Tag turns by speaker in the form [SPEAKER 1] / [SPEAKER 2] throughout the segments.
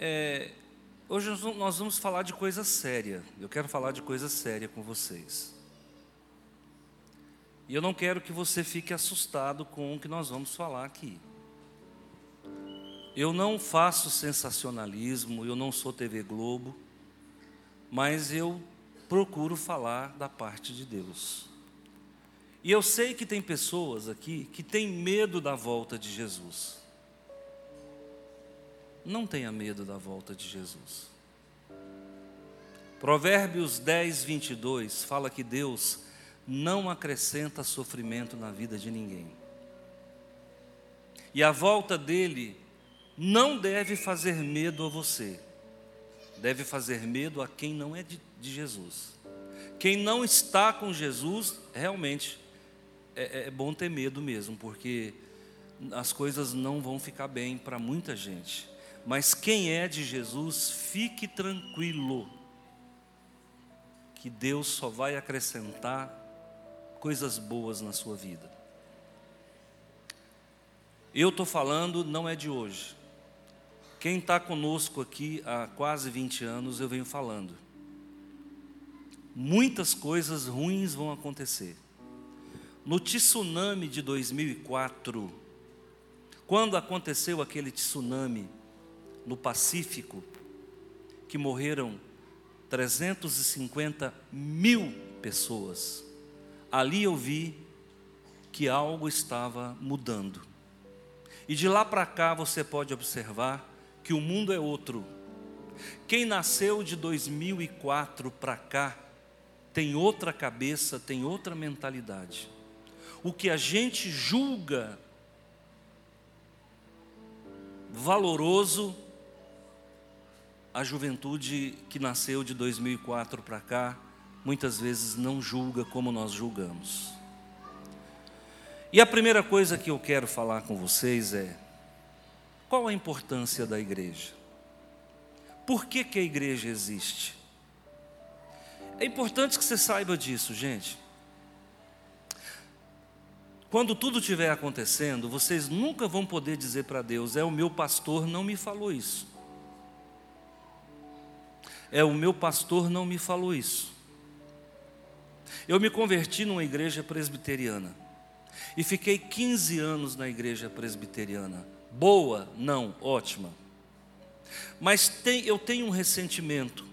[SPEAKER 1] É, hoje nós vamos falar de coisa séria. Eu quero falar de coisa séria com vocês. E eu não quero que você fique assustado com o que nós vamos falar aqui. Eu não faço sensacionalismo, eu não sou TV Globo, mas eu procuro falar da parte de Deus. E eu sei que tem pessoas aqui que têm medo da volta de Jesus. Não tenha medo da volta de Jesus. Provérbios 10, 22 fala que Deus não acrescenta sofrimento na vida de ninguém. E a volta dele não deve fazer medo a você, deve fazer medo a quem não é de, de Jesus. Quem não está com Jesus, realmente é, é bom ter medo mesmo, porque as coisas não vão ficar bem para muita gente. Mas quem é de Jesus, fique tranquilo, que Deus só vai acrescentar coisas boas na sua vida. Eu estou falando, não é de hoje. Quem está conosco aqui há quase 20 anos, eu venho falando. Muitas coisas ruins vão acontecer. No tsunami de 2004, quando aconteceu aquele tsunami no Pacífico, que morreram 350 mil pessoas, ali eu vi que algo estava mudando. E de lá para cá você pode observar que o mundo é outro. Quem nasceu de 2004 para cá tem outra cabeça, tem outra mentalidade o que a gente julga valoroso, a juventude que nasceu de 2004 para cá, muitas vezes não julga como nós julgamos. E a primeira coisa que eu quero falar com vocês é: qual a importância da igreja? Por que, que a igreja existe? É importante que você saiba disso, gente. Quando tudo estiver acontecendo, vocês nunca vão poder dizer para Deus: é o meu pastor não me falou isso. É o meu pastor não me falou isso. Eu me converti numa igreja presbiteriana e fiquei 15 anos na igreja presbiteriana. Boa? Não, ótima. Mas tem, eu tenho um ressentimento,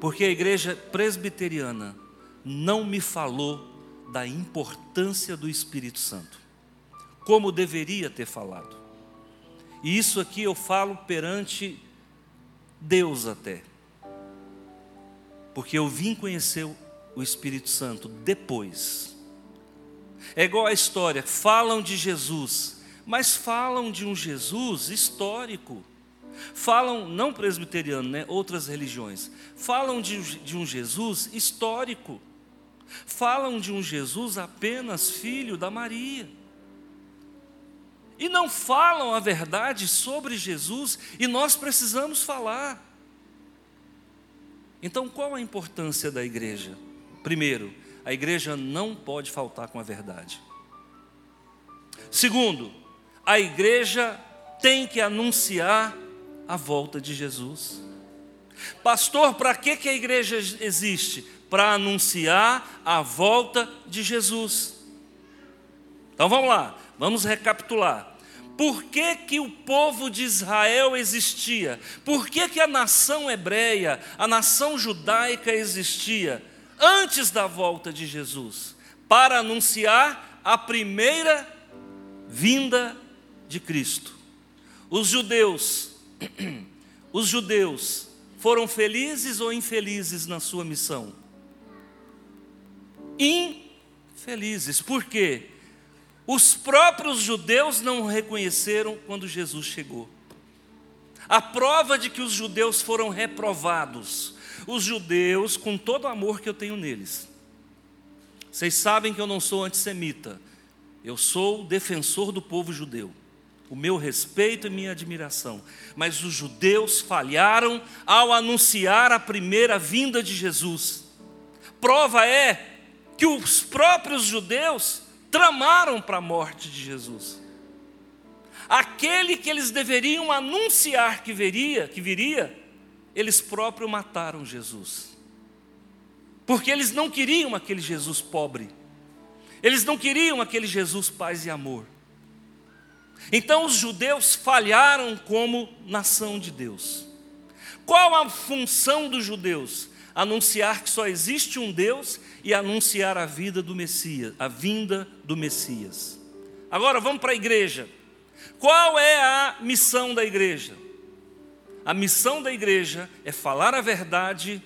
[SPEAKER 1] porque a igreja presbiteriana não me falou da importância do Espírito Santo, como deveria ter falado. E isso aqui eu falo perante Deus até, porque eu vim conhecer o Espírito Santo depois. É igual a história, falam de Jesus, mas falam de um Jesus histórico. Falam, não presbiteriano, né, outras religiões, falam de, de um Jesus histórico. Falam de um Jesus apenas filho da Maria. E não falam a verdade sobre Jesus, e nós precisamos falar. Então, qual a importância da igreja? Primeiro, a igreja não pode faltar com a verdade. Segundo, a igreja tem que anunciar a volta de Jesus. Pastor, para que, que a igreja existe? para anunciar a volta de Jesus. Então vamos lá, vamos recapitular. Por que, que o povo de Israel existia? Por que, que a nação hebreia, a nação judaica existia antes da volta de Jesus? Para anunciar a primeira vinda de Cristo. Os judeus, os judeus foram felizes ou infelizes na sua missão? infelizes. Por quê? Os próprios judeus não reconheceram quando Jesus chegou. A prova de que os judeus foram reprovados. Os judeus, com todo o amor que eu tenho neles. Vocês sabem que eu não sou antissemita. Eu sou defensor do povo judeu. O meu respeito e minha admiração. Mas os judeus falharam ao anunciar a primeira vinda de Jesus. Prova é que os próprios judeus tramaram para a morte de Jesus. aquele que eles deveriam anunciar que viria, que viria, eles próprios mataram Jesus. Porque eles não queriam aquele Jesus pobre. Eles não queriam aquele Jesus paz e amor. Então os judeus falharam como nação de Deus. Qual a função dos judeus? Anunciar que só existe um Deus e anunciar a vida do Messias, a vinda do Messias. Agora vamos para a igreja. Qual é a missão da igreja? A missão da igreja é falar a verdade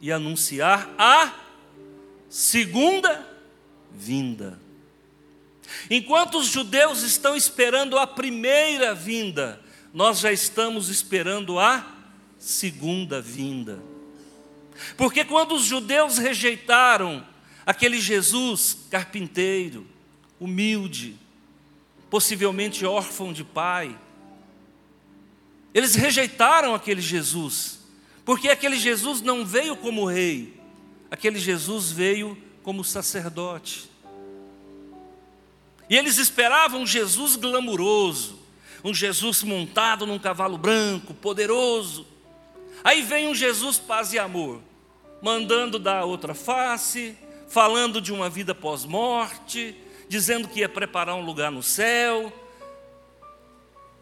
[SPEAKER 1] e anunciar a segunda vinda. Enquanto os judeus estão esperando a primeira vinda, nós já estamos esperando a segunda vinda. Porque quando os judeus rejeitaram aquele Jesus carpinteiro, humilde, possivelmente órfão de pai, eles rejeitaram aquele Jesus, porque aquele Jesus não veio como rei, aquele Jesus veio como sacerdote. E eles esperavam um Jesus glamuroso, um Jesus montado num cavalo branco, poderoso. Aí vem um Jesus paz e amor, mandando dar outra face, falando de uma vida pós-morte, dizendo que ia preparar um lugar no céu,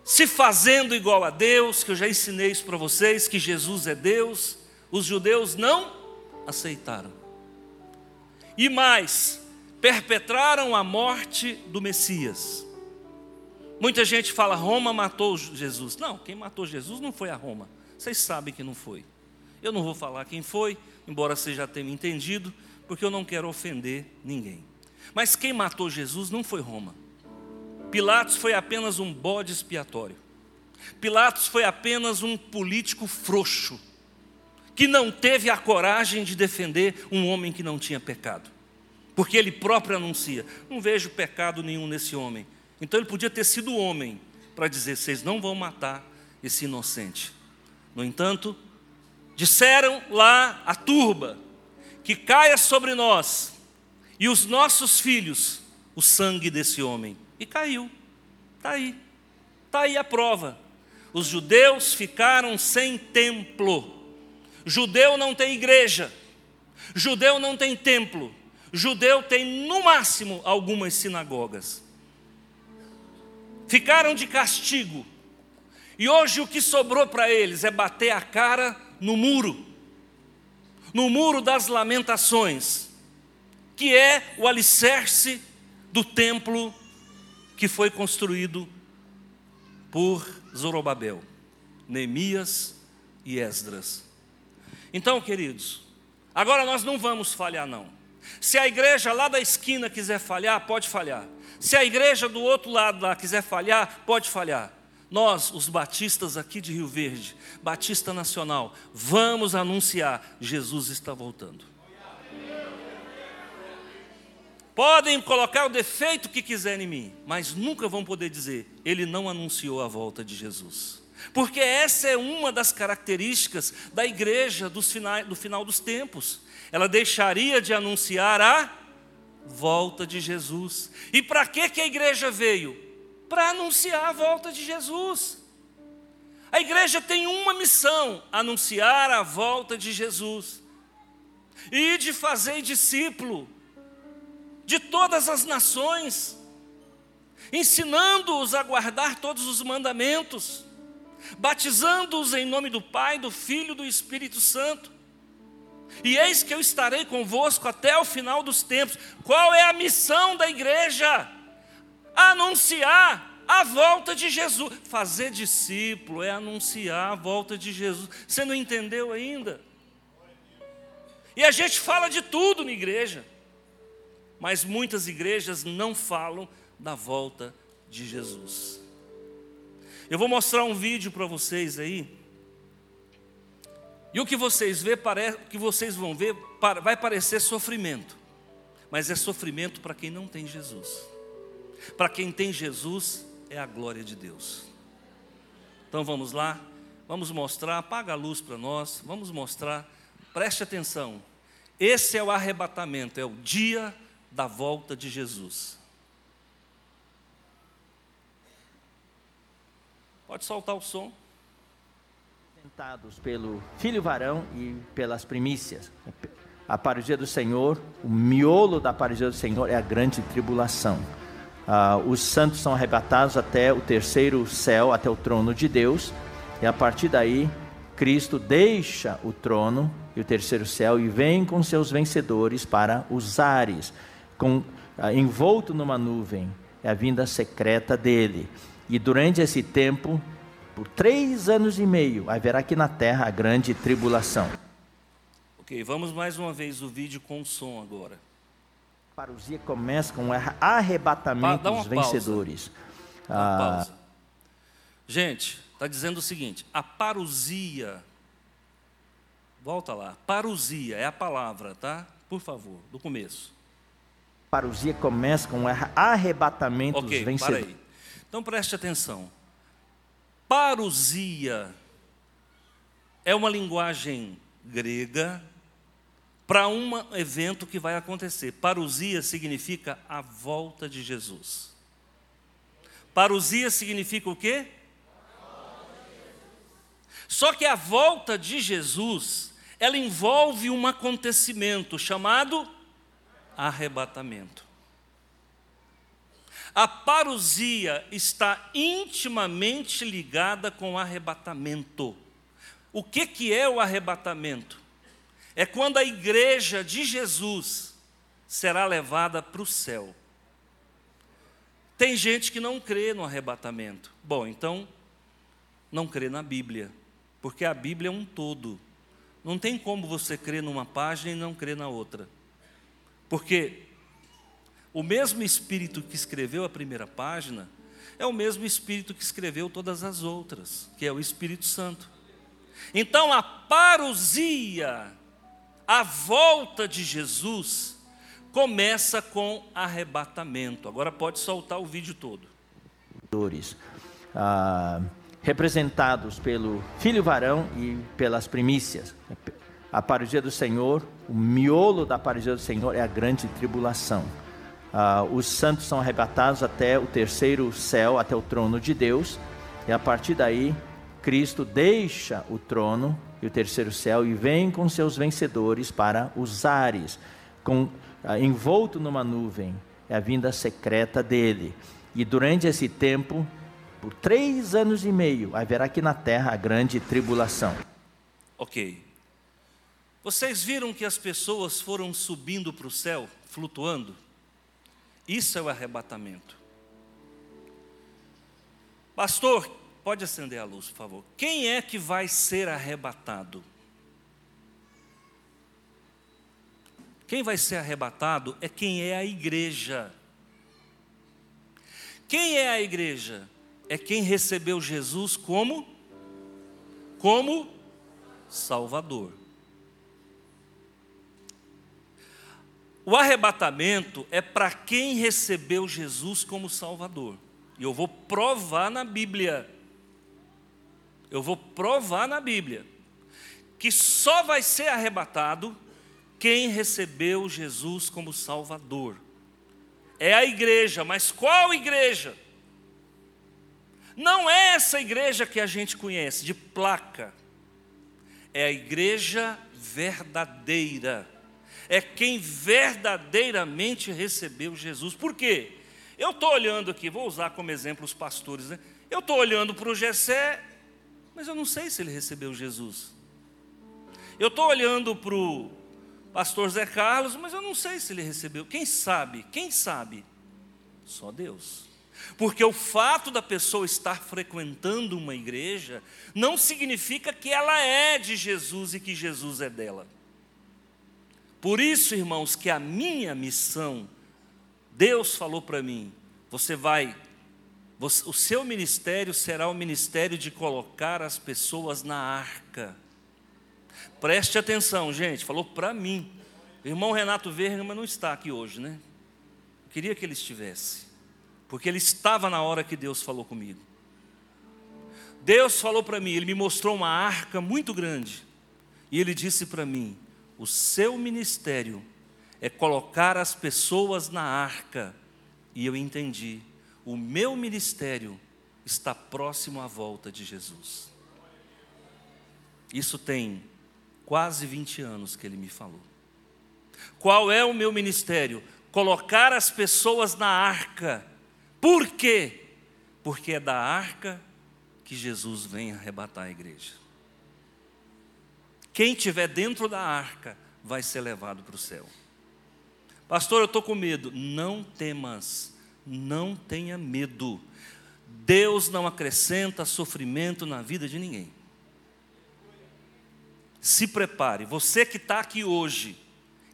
[SPEAKER 1] se fazendo igual a Deus, que eu já ensinei isso para vocês, que Jesus é Deus. Os judeus não aceitaram. E mais, perpetraram a morte do Messias. Muita gente fala, Roma matou Jesus. Não, quem matou Jesus não foi a Roma. Vocês sabem que não foi. Eu não vou falar quem foi, embora vocês já tenham entendido, porque eu não quero ofender ninguém. Mas quem matou Jesus não foi Roma. Pilatos foi apenas um bode expiatório. Pilatos foi apenas um político frouxo, que não teve a coragem de defender um homem que não tinha pecado porque ele próprio anuncia: não vejo pecado nenhum nesse homem. Então ele podia ter sido homem para dizer: vocês não vão matar esse inocente. No entanto, disseram lá a turba: que caia sobre nós e os nossos filhos o sangue desse homem. E caiu. Está aí. Está aí a prova. Os judeus ficaram sem templo. Judeu não tem igreja. Judeu não tem templo. Judeu tem no máximo algumas sinagogas. Ficaram de castigo. E hoje o que sobrou para eles é bater a cara no muro, no muro das lamentações, que é o alicerce do templo que foi construído por Zorobabel, Neemias e Esdras. Então, queridos, agora nós não vamos falhar, não. Se a igreja lá da esquina quiser falhar, pode falhar. Se a igreja do outro lado lá quiser falhar, pode falhar. Nós, os batistas aqui de Rio Verde, Batista Nacional, vamos anunciar: Jesus está voltando. Podem colocar o defeito que quiserem em mim, mas nunca vão poder dizer, ele não anunciou a volta de Jesus. Porque essa é uma das características da igreja do final, do final dos tempos ela deixaria de anunciar a volta de Jesus. E para que, que a igreja veio? Para anunciar a volta de Jesus. A igreja tem uma missão: anunciar a volta de Jesus. E de fazer discípulo de todas as nações, ensinando-os a guardar todos os mandamentos, batizando-os em nome do Pai, do Filho e do Espírito Santo e eis que eu estarei convosco até o final dos tempos. Qual é a missão da igreja? Anunciar a volta de Jesus. Fazer discípulo é anunciar a volta de Jesus. Você não entendeu ainda? E a gente fala de tudo na igreja, mas muitas igrejas não falam da volta de Jesus. Eu vou mostrar um vídeo para vocês aí e o que vocês vê, que vocês vão ver, vai parecer sofrimento, mas é sofrimento para quem não tem Jesus. Para quem tem Jesus é a glória de Deus. Então vamos lá, vamos mostrar, apaga a luz para nós, vamos mostrar, preste atenção. Esse é o arrebatamento, é o dia da volta de Jesus. Pode soltar o som.
[SPEAKER 2] Tentados pelo filho varão e pelas primícias. A parousia do Senhor, o miolo da parousia do Senhor é a grande tribulação. Ah, os santos são arrebatados até o terceiro céu, até o trono de Deus, e a partir daí Cristo deixa o trono e o terceiro céu e vem com seus vencedores para os ares, com, ah, envolto numa nuvem, é a vinda secreta dele. E durante esse tempo, por três anos e meio, haverá aqui na terra a grande tribulação.
[SPEAKER 1] Ok, vamos mais uma vez o vídeo com som agora.
[SPEAKER 2] Parousia começa com o arrebatamento dos vencedores.
[SPEAKER 1] Ah, Gente, está dizendo o seguinte: a parousia, volta lá, parousia é a palavra, tá? Por favor, do começo.
[SPEAKER 2] Parousia começa com o arrebatamento
[SPEAKER 1] okay,
[SPEAKER 2] dos vencedores.
[SPEAKER 1] Para aí. Então preste atenção. Parousia é uma linguagem grega para um evento que vai acontecer. Parousia significa a volta de Jesus. Parousia significa o quê? Só que a volta de Jesus, ela envolve um acontecimento chamado arrebatamento. A parousia está intimamente ligada com o arrebatamento. O que, que é o arrebatamento? É quando a igreja de Jesus será levada para o céu. Tem gente que não crê no arrebatamento. Bom, então, não crê na Bíblia, porque a Bíblia é um todo. Não tem como você crer numa página e não crer na outra. Porque o mesmo Espírito que escreveu a primeira página é o mesmo Espírito que escreveu todas as outras, que é o Espírito Santo. Então a parousia, a volta de Jesus, começa com arrebatamento. Agora pode soltar o vídeo todo.
[SPEAKER 2] Ah, representados pelo filho varão e pelas primícias. A parousia do Senhor, o miolo da parousia do Senhor é a grande tribulação. Ah, os santos são arrebatados até o terceiro céu, até o trono de Deus, e a partir daí Cristo deixa o trono e o terceiro céu e vem com seus vencedores para os ares, com, ah, envolto numa nuvem, é a vinda secreta dele. E durante esse tempo, por três anos e meio, haverá aqui na terra a grande tribulação.
[SPEAKER 1] Ok. Vocês viram que as pessoas foram subindo para o céu, flutuando? Isso é o arrebatamento. Pastor, pode acender a luz, por favor. Quem é que vai ser arrebatado? Quem vai ser arrebatado é quem é a igreja. Quem é a igreja? É quem recebeu Jesus como como Salvador. O arrebatamento é para quem recebeu Jesus como Salvador. E eu vou provar na Bíblia. Eu vou provar na Bíblia que só vai ser arrebatado quem recebeu Jesus como Salvador. É a igreja, mas qual igreja? Não é essa igreja que a gente conhece, de placa. É a igreja verdadeira é quem verdadeiramente recebeu Jesus. Por quê? Eu estou olhando aqui, vou usar como exemplo os pastores, né? Eu estou olhando para o Gessé, mas eu não sei se ele recebeu Jesus. Eu estou olhando para o pastor Zé Carlos, mas eu não sei se ele recebeu. Quem sabe? Quem sabe? Só Deus. Porque o fato da pessoa estar frequentando uma igreja não significa que ela é de Jesus e que Jesus é dela. Por isso, irmãos, que a minha missão, Deus falou para mim: você vai, o seu ministério será o ministério de colocar as pessoas na arca. Preste atenção, gente, falou para mim. O irmão Renato Vergama não está aqui hoje, né? Eu queria que ele estivesse, porque ele estava na hora que Deus falou comigo. Deus falou para mim, ele me mostrou uma arca muito grande, e ele disse para mim: o seu ministério é colocar as pessoas na arca. E eu entendi, o meu ministério está próximo à volta de Jesus. Isso tem quase 20 anos que ele me falou. Qual é o meu ministério? Colocar as pessoas na arca. Por quê? Porque é da arca que Jesus vem arrebatar a igreja. Quem tiver dentro da arca vai ser levado para o céu. Pastor, eu estou com medo. Não temas, não tenha medo. Deus não acrescenta sofrimento na vida de ninguém. Se prepare, você que está aqui hoje,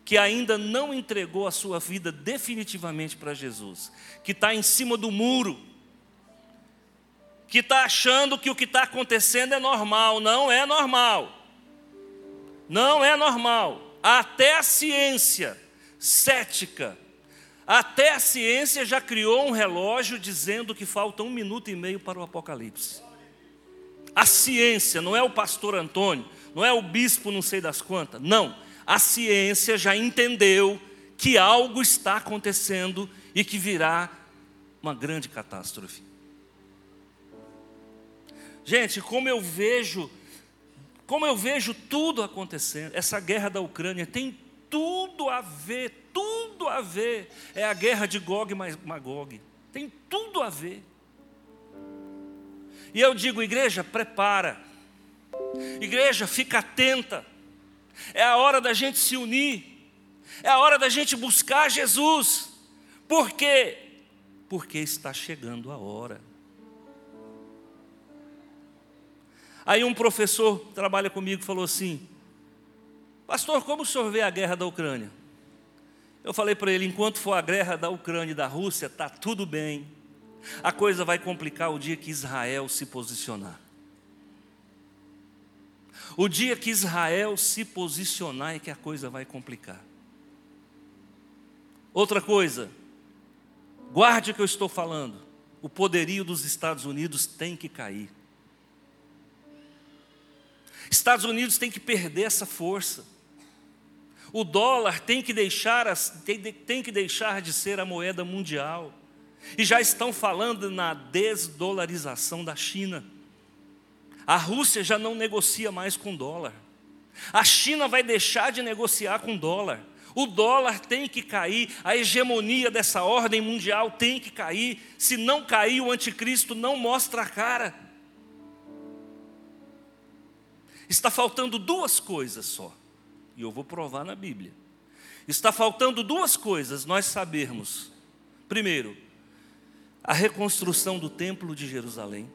[SPEAKER 1] que ainda não entregou a sua vida definitivamente para Jesus, que está em cima do muro, que está achando que o que está acontecendo é normal, não é normal. Não é normal. Até a ciência cética, até a ciência já criou um relógio dizendo que falta um minuto e meio para o Apocalipse. A ciência, não é o pastor Antônio, não é o bispo não sei das quantas, não. A ciência já entendeu que algo está acontecendo e que virá uma grande catástrofe. Gente, como eu vejo, como eu vejo tudo acontecendo, essa guerra da Ucrânia tem tudo a ver, tudo a ver. É a guerra de Gog e Magog. Tem tudo a ver. E eu digo, igreja, prepara. Igreja, fica atenta. É a hora da gente se unir. É a hora da gente buscar Jesus. Por quê? Porque está chegando a hora. Aí um professor trabalha comigo falou assim: Pastor, como o senhor vê a guerra da Ucrânia? Eu falei para ele: enquanto for a guerra da Ucrânia e da Rússia, está tudo bem. A coisa vai complicar o dia que Israel se posicionar. O dia que Israel se posicionar é que a coisa vai complicar. Outra coisa, guarde o que eu estou falando. O poderio dos Estados Unidos tem que cair. Estados Unidos tem que perder essa força. O dólar tem que deixar, tem, que deixar de ser a moeda mundial. E já estão falando na desdolarização da China. A Rússia já não negocia mais com dólar. A China vai deixar de negociar com dólar. O dólar tem que cair, a hegemonia dessa ordem mundial tem que cair. Se não cair, o anticristo não mostra a cara. Está faltando duas coisas só, e eu vou provar na Bíblia. Está faltando duas coisas nós sabermos. Primeiro, a reconstrução do templo de Jerusalém.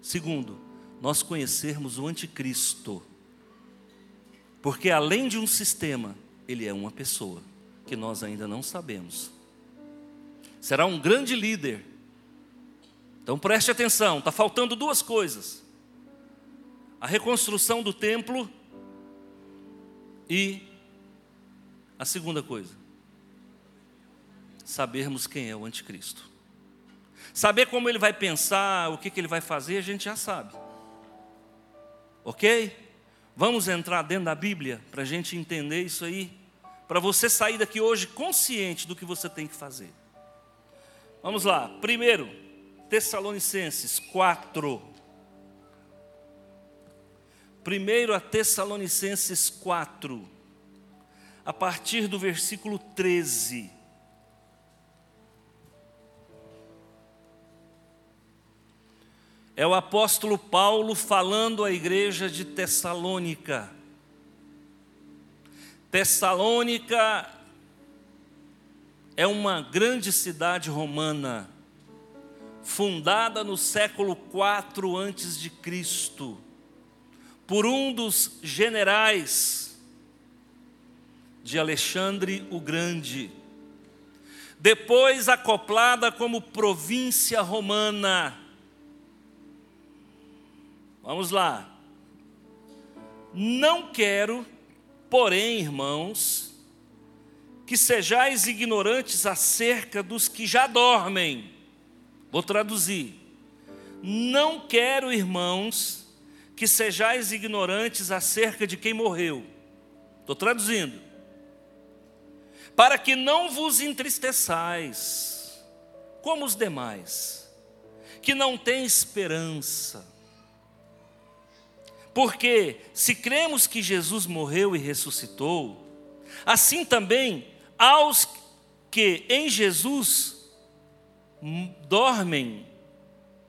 [SPEAKER 1] Segundo, nós conhecermos o anticristo. Porque além de um sistema, ele é uma pessoa que nós ainda não sabemos. Será um grande líder. Então preste atenção, está faltando duas coisas: a reconstrução do templo e a segunda coisa, sabermos quem é o anticristo. Saber como ele vai pensar, o que, que ele vai fazer, a gente já sabe. Ok? Vamos entrar dentro da Bíblia para a gente entender isso aí, para você sair daqui hoje consciente do que você tem que fazer. Vamos lá, primeiro, Tessalonicenses 4. Primeiro a Tessalonicenses 4, a partir do versículo 13. É o apóstolo Paulo falando à igreja de Tessalônica. Tessalônica é uma grande cidade romana, fundada no século 4 antes de Cristo, por um dos generais de Alexandre o Grande. Depois acoplada como província romana Vamos lá. Não quero, porém, irmãos, que sejais ignorantes acerca dos que já dormem. Vou traduzir. Não quero, irmãos, que sejais ignorantes acerca de quem morreu. Estou traduzindo. Para que não vos entristeçais, como os demais que não tem esperança. Porque se cremos que Jesus morreu e ressuscitou, assim também aos que em Jesus dormem,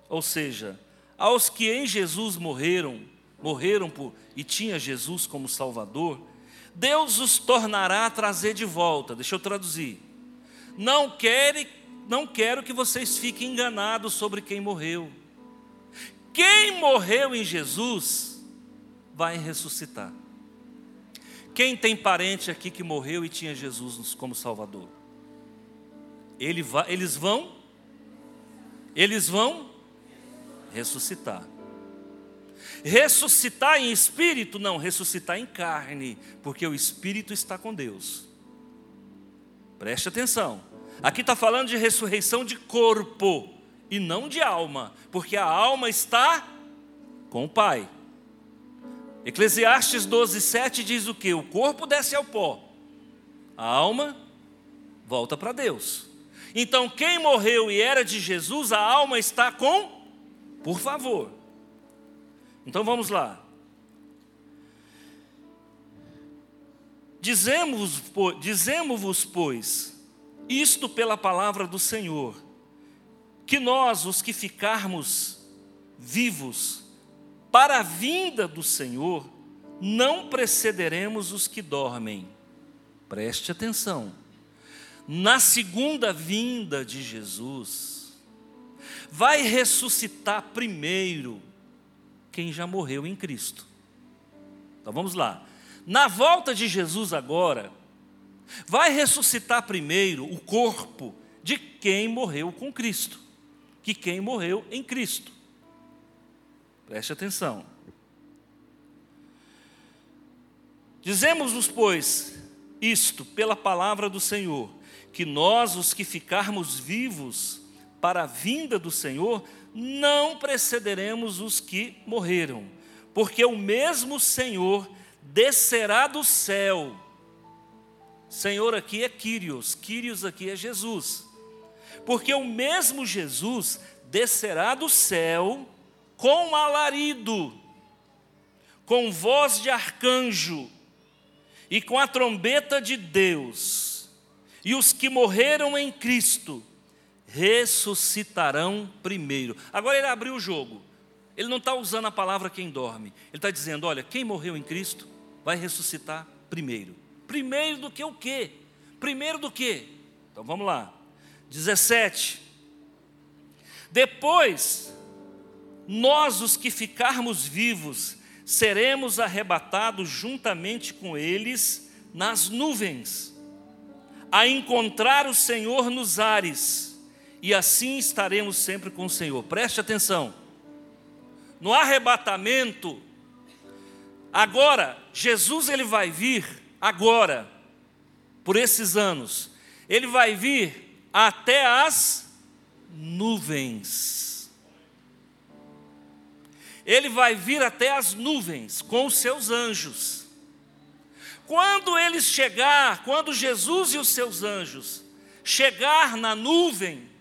[SPEAKER 1] ou seja, aos que em Jesus morreram, morreram por, e tinha Jesus como Salvador, Deus os tornará a trazer de volta. Deixa eu traduzir. Não quero, não quero que vocês fiquem enganados sobre quem morreu. Quem morreu em Jesus vai ressuscitar. Quem tem parente aqui que morreu e tinha Jesus como Salvador? Ele vai, eles vão, eles vão ressuscitar. Ressuscitar em espírito? Não, ressuscitar em carne, porque o espírito está com Deus. Preste atenção. Aqui está falando de ressurreição de corpo e não de alma, porque a alma está com o Pai. Eclesiastes 12, 7 diz o que? O corpo desce ao pó, a alma volta para Deus. Então, quem morreu e era de Jesus, a alma está com, por favor. Então vamos lá. Dizemos-vos, dizemos pois, isto pela palavra do Senhor, que nós, os que ficarmos vivos para a vinda do Senhor, não precederemos os que dormem. Preste atenção. Na segunda vinda de Jesus, vai ressuscitar primeiro quem já morreu em Cristo. Então vamos lá. Na volta de Jesus agora, vai ressuscitar primeiro o corpo de quem morreu com Cristo, que quem morreu em Cristo. Preste atenção. Dizemos-nos, pois, isto pela palavra do Senhor, que nós, os que ficarmos vivos para a vinda do Senhor, não precederemos os que morreram, porque o mesmo Senhor descerá do céu. Senhor aqui é Quírios, Quírios aqui é Jesus. Porque o mesmo Jesus descerá do céu com alarido, com voz de arcanjo e com a trombeta de Deus. E os que morreram em Cristo ressuscitarão primeiro. Agora ele abriu o jogo. Ele não está usando a palavra quem dorme. Ele está dizendo: olha, quem morreu em Cristo vai ressuscitar primeiro. Primeiro do que o quê? Primeiro do que? Então vamos lá. 17. Depois, nós, os que ficarmos vivos, seremos arrebatados juntamente com eles nas nuvens, a encontrar o Senhor nos ares e assim estaremos sempre com o Senhor. Preste atenção. No arrebatamento, agora, Jesus ele vai vir agora, por esses anos, ele vai vir até as nuvens. Ele vai vir até as nuvens com os seus anjos. Quando eles chegar, quando Jesus e os seus anjos chegar na nuvem,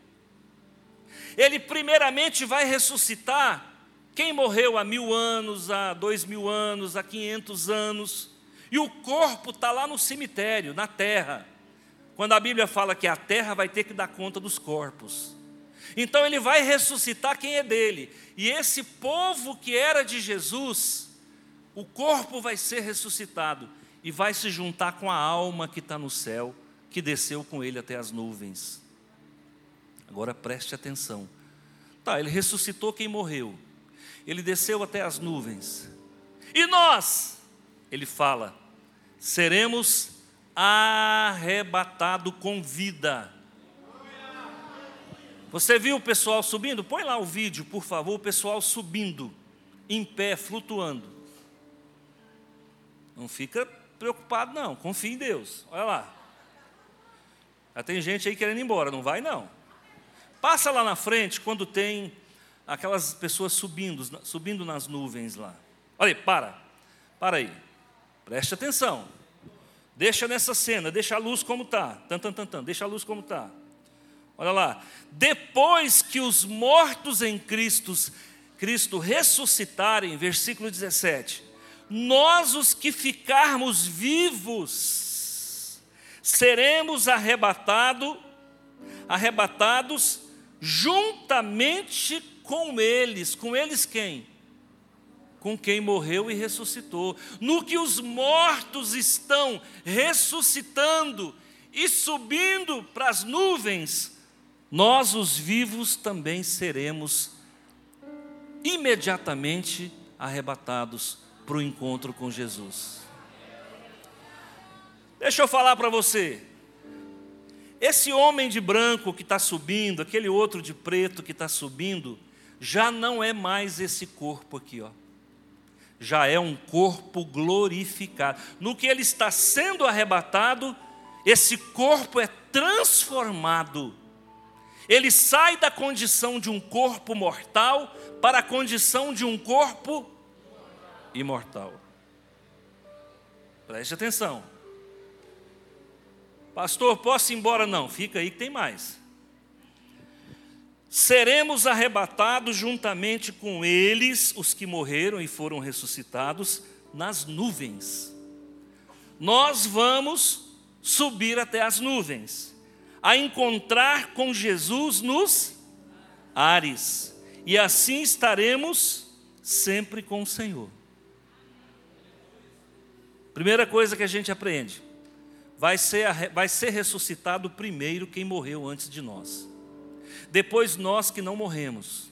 [SPEAKER 1] ele primeiramente vai ressuscitar quem morreu há mil anos, há dois mil anos, há quinhentos anos, e o corpo está lá no cemitério, na terra. Quando a Bíblia fala que a terra vai ter que dar conta dos corpos. Então ele vai ressuscitar quem é dele. E esse povo que era de Jesus, o corpo vai ser ressuscitado e vai se juntar com a alma que está no céu, que desceu com ele até as nuvens. Agora preste atenção. Tá, ele ressuscitou quem morreu. Ele desceu até as nuvens. E nós, ele fala, seremos arrebatados com vida. Você viu o pessoal subindo? Põe lá o vídeo, por favor, o pessoal subindo, em pé, flutuando. Não fica preocupado, não. Confia em Deus. Olha lá. Já tem gente aí querendo ir embora. Não vai, não. Passa lá na frente quando tem aquelas pessoas subindo, subindo nas nuvens lá. Olha aí, para, para aí. Preste atenção. Deixa nessa cena, deixa a luz como está. Tan, tan, tan, tan, deixa a luz como está. Olha lá. Depois que os mortos em Cristo, Cristo ressuscitarem, versículo 17, nós os que ficarmos vivos, seremos arrebatado, arrebatados juntamente com eles. Com eles quem? Com quem morreu e ressuscitou. No que os mortos estão ressuscitando e subindo para as nuvens, nós, os vivos, também seremos imediatamente arrebatados para o encontro com Jesus. Deixa eu falar para você. Esse homem de branco que está subindo, aquele outro de preto que está subindo, já não é mais esse corpo aqui, ó. Já é um corpo glorificado. No que ele está sendo arrebatado, esse corpo é transformado. Ele sai da condição de um corpo mortal para a condição de um corpo imortal. Preste atenção. Pastor, posso ir embora? Não, fica aí que tem mais. Seremos arrebatados juntamente com eles, os que morreram e foram ressuscitados, nas nuvens. Nós vamos subir até as nuvens, a encontrar com Jesus nos ares, e assim estaremos sempre com o Senhor. Primeira coisa que a gente aprende: vai ser, vai ser ressuscitado primeiro quem morreu antes de nós. Depois nós que não morremos.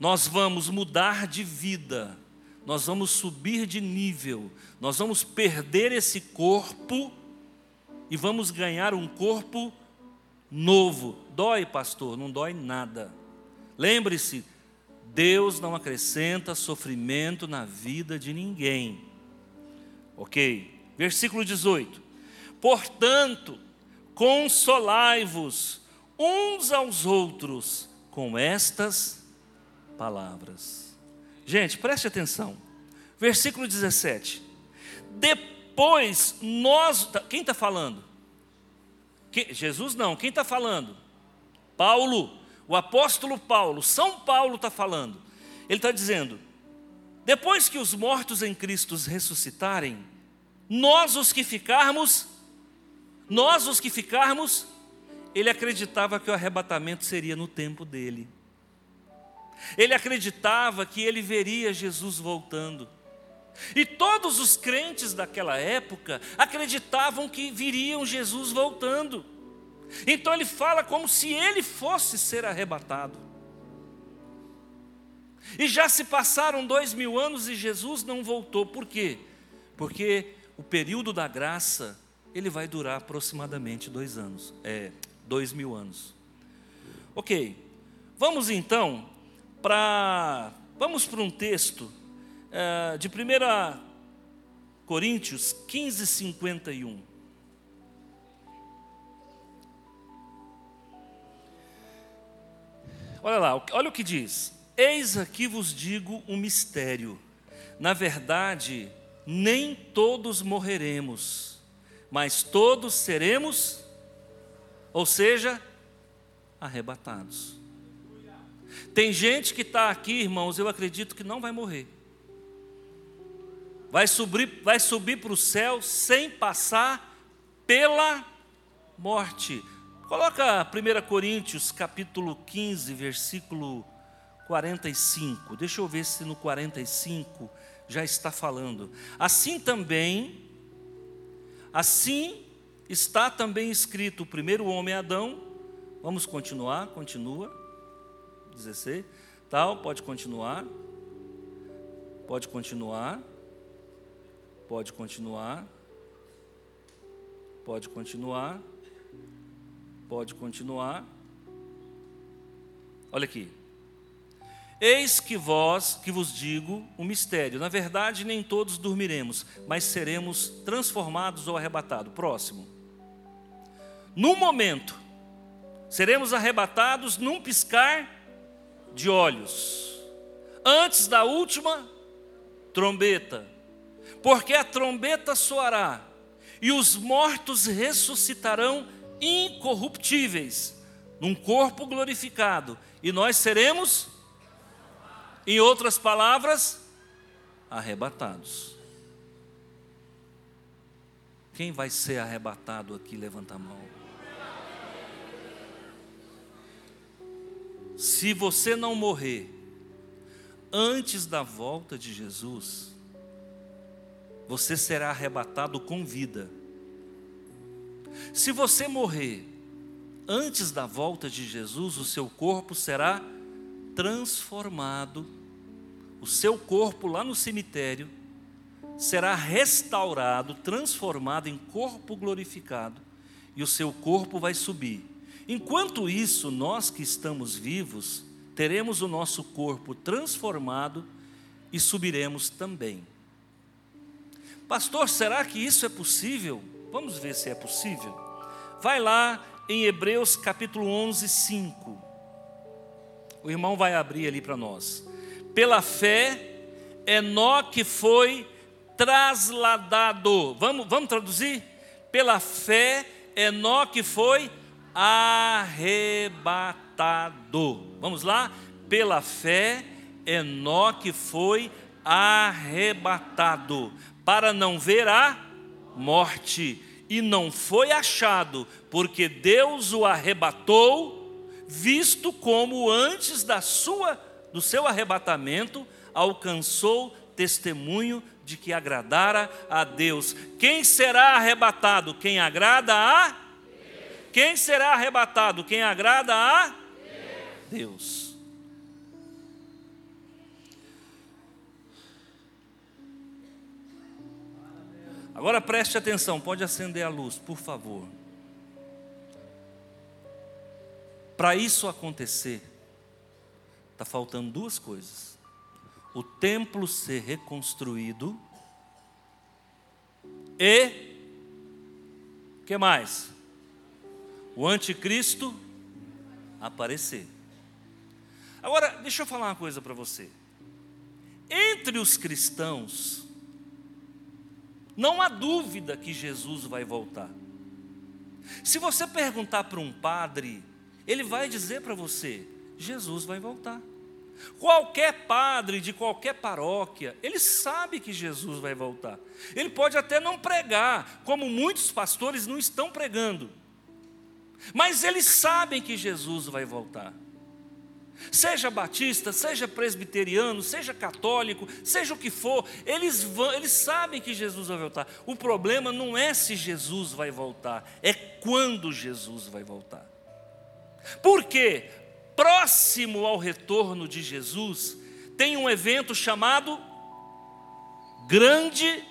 [SPEAKER 1] Nós vamos mudar de vida, nós vamos subir de nível, nós vamos perder esse corpo e vamos ganhar um corpo novo. Dói, pastor? Não dói nada. Lembre-se, Deus não acrescenta sofrimento na vida de ninguém. Ok? Versículo 18: Portanto, consolai-vos uns aos outros com estas palavras. Gente, preste atenção. Versículo 17: Depois nós. Tá, quem está falando? Que, Jesus não, quem está falando? Paulo, o apóstolo Paulo, São Paulo está falando. Ele está dizendo: depois que os mortos em Cristo ressuscitarem, nós os que ficarmos, nós os que ficarmos, ele acreditava que o arrebatamento seria no tempo dele. Ele acreditava que ele veria Jesus voltando. E todos os crentes daquela época acreditavam que viriam Jesus voltando. Então ele fala como se ele fosse ser arrebatado. E já se passaram dois mil anos e Jesus não voltou. Por quê? Porque o período da graça ele vai durar aproximadamente dois anos, é dois mil anos. Ok, vamos então para vamos para um texto é, de 1 Coríntios 15, 51. Olha lá, olha o que diz. Eis aqui vos digo um mistério. Na verdade, nem todos morreremos, mas todos seremos, ou seja, arrebatados. Tem gente que está aqui, irmãos, eu acredito que não vai morrer. Vai subir, vai subir para o céu sem passar pela morte. Coloca 1 Coríntios capítulo 15, versículo 45. Deixa eu ver se no 45 já está falando. Assim também, assim está também escrito: o primeiro homem Adão. Vamos continuar, continua. 16. Tal, pode continuar. Pode continuar. Pode continuar. Pode continuar. Pode continuar. Olha aqui. Eis que vós, que vos digo, um mistério. Na verdade, nem todos dormiremos, mas seremos transformados ou arrebatados. Próximo. Num momento, seremos arrebatados num piscar de olhos, antes da última trombeta, porque a trombeta soará e os mortos ressuscitarão incorruptíveis, num corpo glorificado, e nós seremos, em outras palavras, arrebatados. Quem vai ser arrebatado aqui? Levanta a mão. Se você não morrer antes da volta de Jesus, você será arrebatado com vida. Se você morrer antes da volta de Jesus, o seu corpo será transformado, o seu corpo lá no cemitério será restaurado, transformado em corpo glorificado, e o seu corpo vai subir. Enquanto isso, nós que estamos vivos, teremos o nosso corpo transformado e subiremos também. Pastor, será que isso é possível? Vamos ver se é possível. Vai lá em Hebreus capítulo 11, 5. O irmão vai abrir ali para nós. Pela fé, Enoque foi trasladado. Vamos, vamos traduzir? Pela fé, Enoque foi arrebatado. Vamos lá? Pela fé, Enoque foi arrebatado para não ver a morte e não foi achado, porque Deus o arrebatou, visto como antes da sua do seu arrebatamento alcançou testemunho de que agradara a Deus. Quem será arrebatado? Quem agrada a? Quem será arrebatado? Quem agrada a? Deus. Agora preste atenção, pode acender a luz, por favor. Para isso acontecer, está faltando duas coisas o templo ser reconstruído e que mais? O anticristo aparecer. Agora, deixa eu falar uma coisa para você. Entre os cristãos, não há dúvida que Jesus vai voltar. Se você perguntar para um padre, ele vai dizer para você: Jesus vai voltar. Qualquer padre de qualquer paróquia, ele sabe que Jesus vai voltar. Ele pode até não pregar, como muitos pastores não estão pregando. Mas eles sabem que Jesus vai voltar. Seja batista, seja presbiteriano, seja católico, seja o que for, eles, vão, eles sabem que Jesus vai voltar. O problema não é se Jesus vai voltar, é quando Jesus vai voltar. Por quê? Próximo ao retorno de Jesus, tem um evento chamado Grande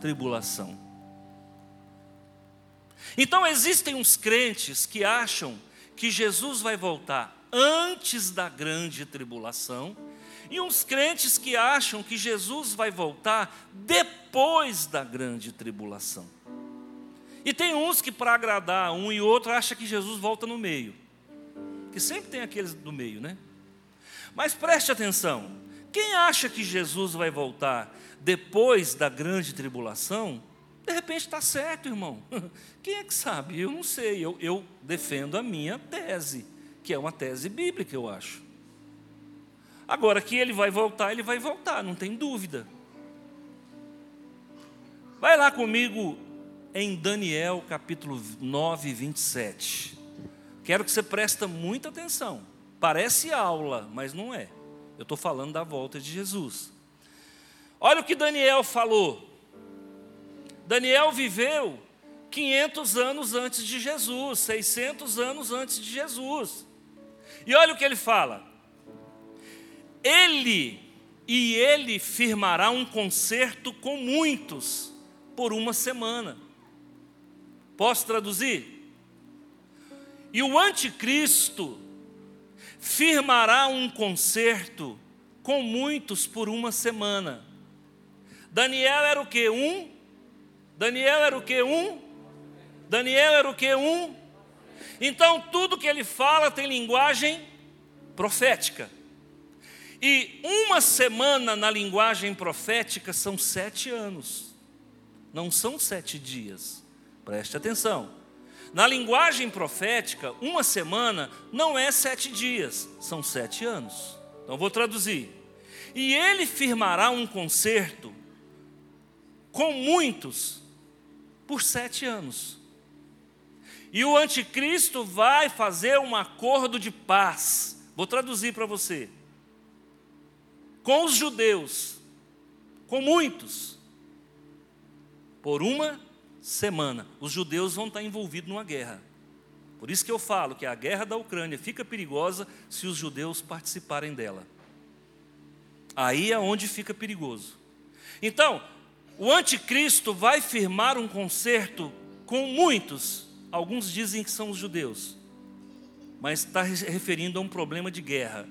[SPEAKER 1] Tribulação. Então existem uns crentes que acham que Jesus vai voltar antes da grande tribulação, e uns crentes que acham que Jesus vai voltar depois da grande tribulação. E tem uns que, para agradar um e outro, acham que Jesus volta no meio que sempre tem aqueles do meio, né? Mas preste atenção: quem acha que Jesus vai voltar depois da grande tribulação, de repente está certo, irmão. Quem é que sabe? Eu não sei. Eu, eu defendo a minha tese, que é uma tese bíblica, eu acho. Agora que ele vai voltar, ele vai voltar, não tem dúvida. Vai lá comigo em Daniel capítulo 9, 27. Quero que você preste muita atenção. Parece aula, mas não é. Eu estou falando da volta de Jesus. Olha o que Daniel falou. Daniel viveu 500 anos antes de Jesus, 600 anos antes de Jesus. E olha o que ele fala. Ele e ele firmará um concerto com muitos por uma semana. Posso traduzir? E o anticristo firmará um concerto com muitos por uma semana. Daniel era o que? Um? Daniel era o que? Um? Daniel era o que? Um? Então, tudo que ele fala tem linguagem profética. E uma semana na linguagem profética são sete anos, não são sete dias. Preste atenção. Na linguagem profética, uma semana não é sete dias, são sete anos. Então vou traduzir. E ele firmará um concerto com muitos por sete anos. E o anticristo vai fazer um acordo de paz. Vou traduzir para você. Com os judeus, com muitos, por uma semana. Os judeus vão estar envolvidos numa guerra. Por isso que eu falo que a guerra da Ucrânia fica perigosa se os judeus participarem dela. Aí é onde fica perigoso. Então, o anticristo vai firmar um concerto com muitos Alguns dizem que são os judeus, mas está referindo a um problema de guerra.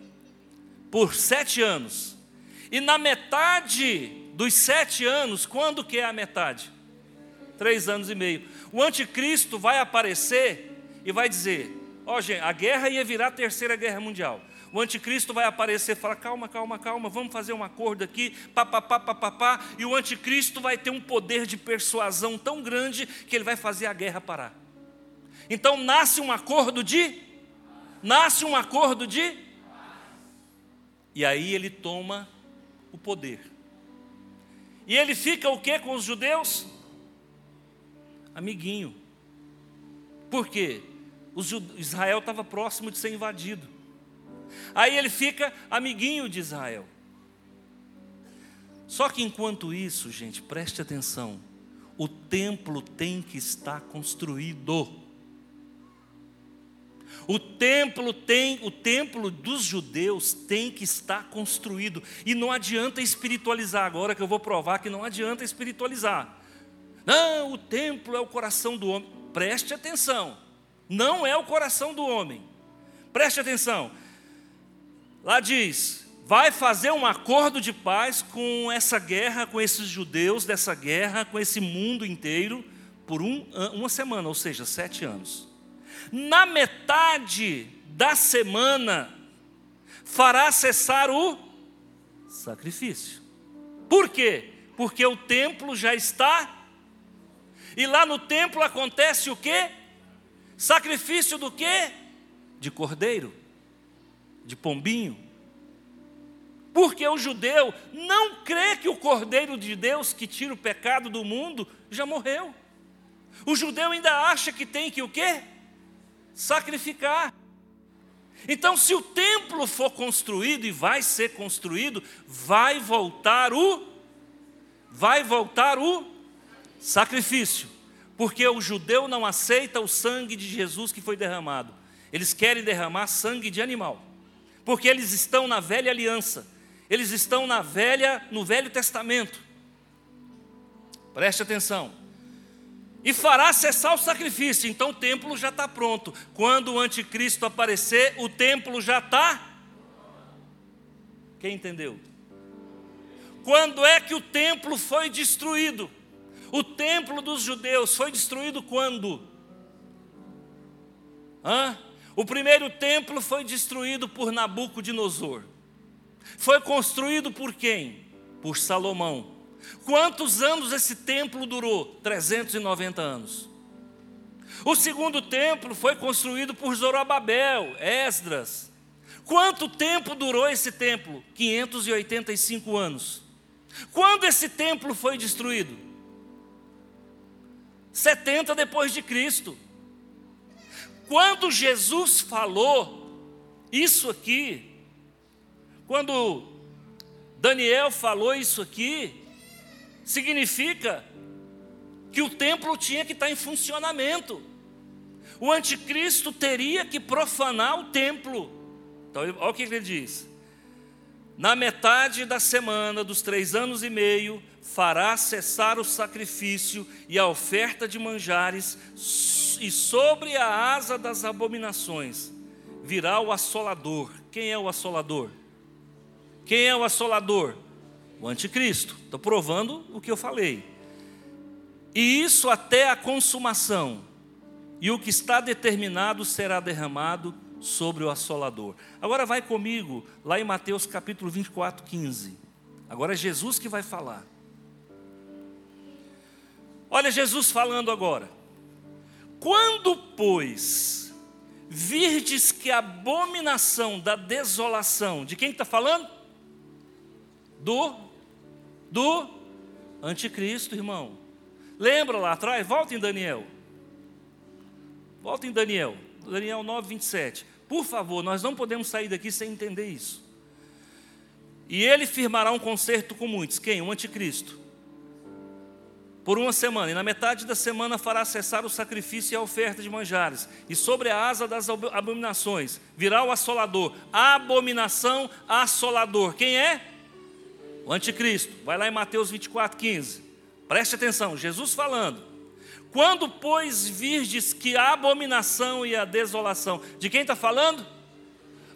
[SPEAKER 1] Por sete anos. E na metade dos sete anos, quando que é a metade? Três anos e meio. O anticristo vai aparecer e vai dizer: Ó, oh, gente, a guerra ia virar a terceira guerra mundial. O anticristo vai aparecer e falar: calma, calma, calma, vamos fazer um acordo aqui, papapá, papapá. E o anticristo vai ter um poder de persuasão tão grande que ele vai fazer a guerra parar. Então nasce um acordo de nasce um acordo de e aí ele toma o poder. E ele fica o que com os judeus? Amiguinho. Por quê? Israel estava próximo de ser invadido. Aí ele fica amiguinho de Israel. Só que enquanto isso, gente, preste atenção, o templo tem que estar construído. O templo tem, o templo dos judeus tem que estar construído. E não adianta espiritualizar agora que eu vou provar que não adianta espiritualizar. Não, o templo é o coração do homem. Preste atenção. Não é o coração do homem. Preste atenção. Lá diz: vai fazer um acordo de paz com essa guerra, com esses judeus dessa guerra, com esse mundo inteiro, por um, uma semana, ou seja, sete anos na metade da semana, fará cessar o sacrifício. Por quê? Porque o templo já está, e lá no templo acontece o quê? Sacrifício do quê? De cordeiro, de pombinho. Porque o judeu não crê que o cordeiro de Deus que tira o pecado do mundo já morreu. O judeu ainda acha que tem que o quê? sacrificar. Então, se o templo for construído e vai ser construído, vai voltar o vai voltar o sacrifício. Porque o judeu não aceita o sangue de Jesus que foi derramado. Eles querem derramar sangue de animal. Porque eles estão na velha aliança. Eles estão na velha no Velho Testamento. Preste atenção e fará cessar o sacrifício. Então o templo já está pronto. Quando o anticristo aparecer, o templo já está. Quem entendeu? Quando é que o templo foi destruído? O templo dos judeus foi destruído quando? Hã? O primeiro templo foi destruído por Nabucodonosor. Foi construído por quem? Por Salomão. Quantos anos esse templo durou? 390 anos. O segundo templo foi construído por Zorobabel, Esdras. Quanto tempo durou esse templo? 585 anos. Quando esse templo foi destruído? 70 depois de Cristo. Quando Jesus falou isso aqui, quando Daniel falou isso aqui, significa que o templo tinha que estar em funcionamento. O anticristo teria que profanar o templo. Então, olha o que ele diz: na metade da semana dos três anos e meio, fará cessar o sacrifício e a oferta de manjares, e sobre a asa das abominações virá o assolador. Quem é o assolador? Quem é o assolador? o anticristo. Estou provando o que eu falei. E isso até a consumação. E o que está determinado será derramado sobre o assolador. Agora vai comigo lá em Mateus capítulo 24, 15. Agora é Jesus que vai falar. Olha Jesus falando agora. Quando, pois, virdes que a abominação da desolação, de quem está falando? Do, do anticristo, irmão. Lembra lá atrás? Volta em Daniel. Volta em Daniel. Daniel 9, 27. Por favor, nós não podemos sair daqui sem entender isso. E ele firmará um concerto com muitos. Quem? O anticristo. Por uma semana, e na metade da semana fará cessar o sacrifício e a oferta de manjares, e sobre a asa das abominações virá o assolador, abominação, assolador. Quem é? O anticristo. Vai lá em Mateus 24, 15. Preste atenção, Jesus falando. Quando, pois, virdes que a abominação e a desolação, de quem está falando?